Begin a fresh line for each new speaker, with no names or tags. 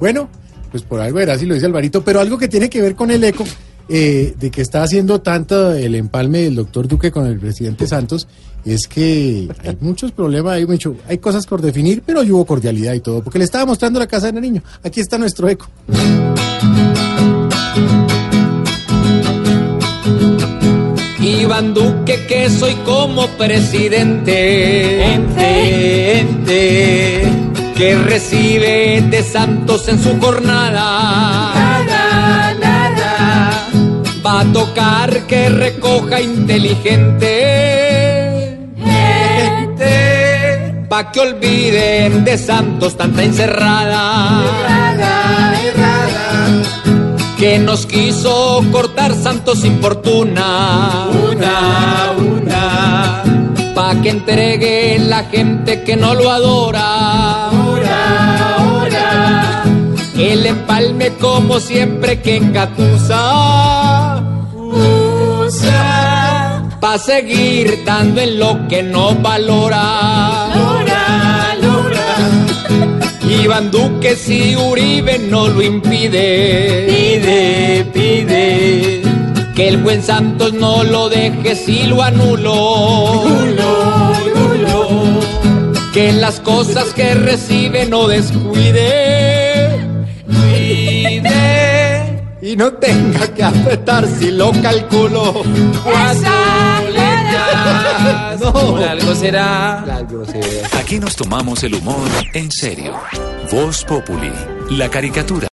Bueno, pues por algo era así, lo dice Alvarito, pero algo que tiene que ver con el eco, eh, de que está haciendo tanto el empalme del doctor Duque con el presidente Santos, es que hay muchos problemas, hay mucho, hay cosas por definir, pero hubo cordialidad y todo, porque le estaba mostrando la casa del niño. Aquí está nuestro eco.
Iván Duque que soy como presidente
Ente, ente,
que recibe de Santos en su jornada.
Nada, nada.
va a tocar que recoja inteligente.
Gente,
pa que olviden de Santos tanta encerrada.
Errada, errada.
que nos quiso cortar Santos sin fortuna.
Una, una,
pa que entregue la gente que no lo adora siempre que engatusa
Usa,
pa seguir dando en lo que no valora
lora, lora.
Iván Duque si Uribe no lo impide
Pide, pide.
que el buen Santos no lo deje si lo anulo
Nulo, nulo.
que las cosas que recibe no descuide
Y no tenga que apretar si lo calculo.
Cuatro letras.
No.
Por algo será.
Aquí nos tomamos el humor en serio. Voz Populi, la caricatura.